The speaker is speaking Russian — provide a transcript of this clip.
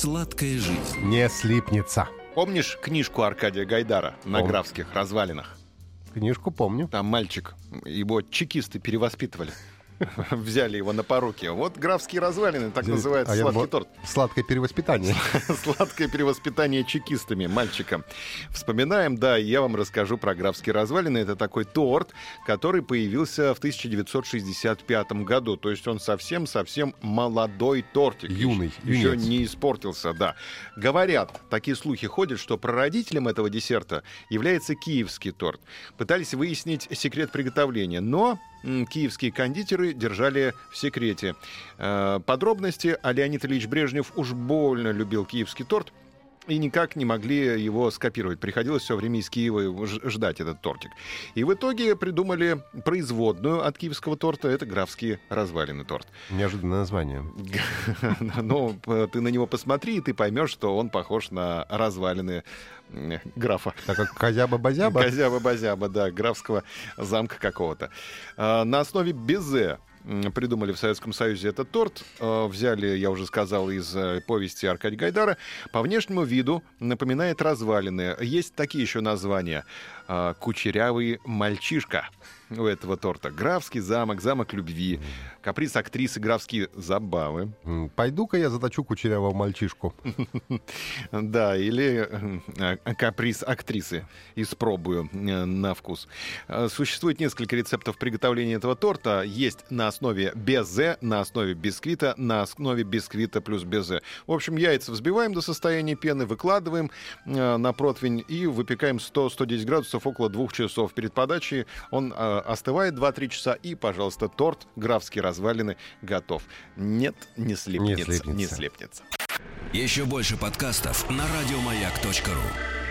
Сладкая жизнь. Не слипнется. Помнишь книжку Аркадия Гайдара на Помню. графских развалинах? Книжку помню. Там мальчик, его чекисты перевоспитывали. Взяли его на поруки. Вот графские развалины, так называется А я сладкий думал, торт. Сладкое перевоспитание. Сладкое перевоспитание чекистами, мальчика. Вспоминаем, да, я вам расскажу про графские развалины. Это такой торт, который появился в 1965 году. То есть он совсем-совсем молодой тортик. Юный, Еще юнец. не испортился, да. Говорят, такие слухи ходят, что прародителем этого десерта является киевский торт. Пытались выяснить секрет приготовления, но киевские кондитеры держали в секрете. Э, Подробности, а Леонид Ильич Брежнев уж больно любил киевский торт, и никак не могли его скопировать. Приходилось все время из Киева ждать этот тортик. И в итоге придумали производную от киевского торта. Это графские развалины торт. Неожиданное название. Ну, п- ты на него посмотри, и ты поймешь, что он похож на развалины графа. Так как Козяба-базяба. Козяба-базяба, да, графского замка какого-то. А, На основе безе придумали в Советском Союзе этот торт. А, Взяли, я уже сказал, из э, повести Аркадия Гайдара. По внешнему виду напоминает развалины. Есть такие еще названия. А, Кучерявый мальчишка у этого торта. Графский замок, замок любви. Каприз актрисы, графские забавы. Пойду-ка я заточу кучерявого мальчишку. Да, или э, э, каприз актрисы. Испробую э, на вкус. Существует несколько рецептов приготовления этого торта. Есть на основе безе, на основе бисквита, на основе бисквита плюс безе. В общем, яйца взбиваем до состояния пены, выкладываем на противень и выпекаем 100-110 градусов около двух часов. Перед подачей он остывает 2-3 часа и, пожалуйста, торт графские развалины готов. Нет, не слепнется. слипнется. Не слепнется. Еще больше подкастов на радиомаяк.ру.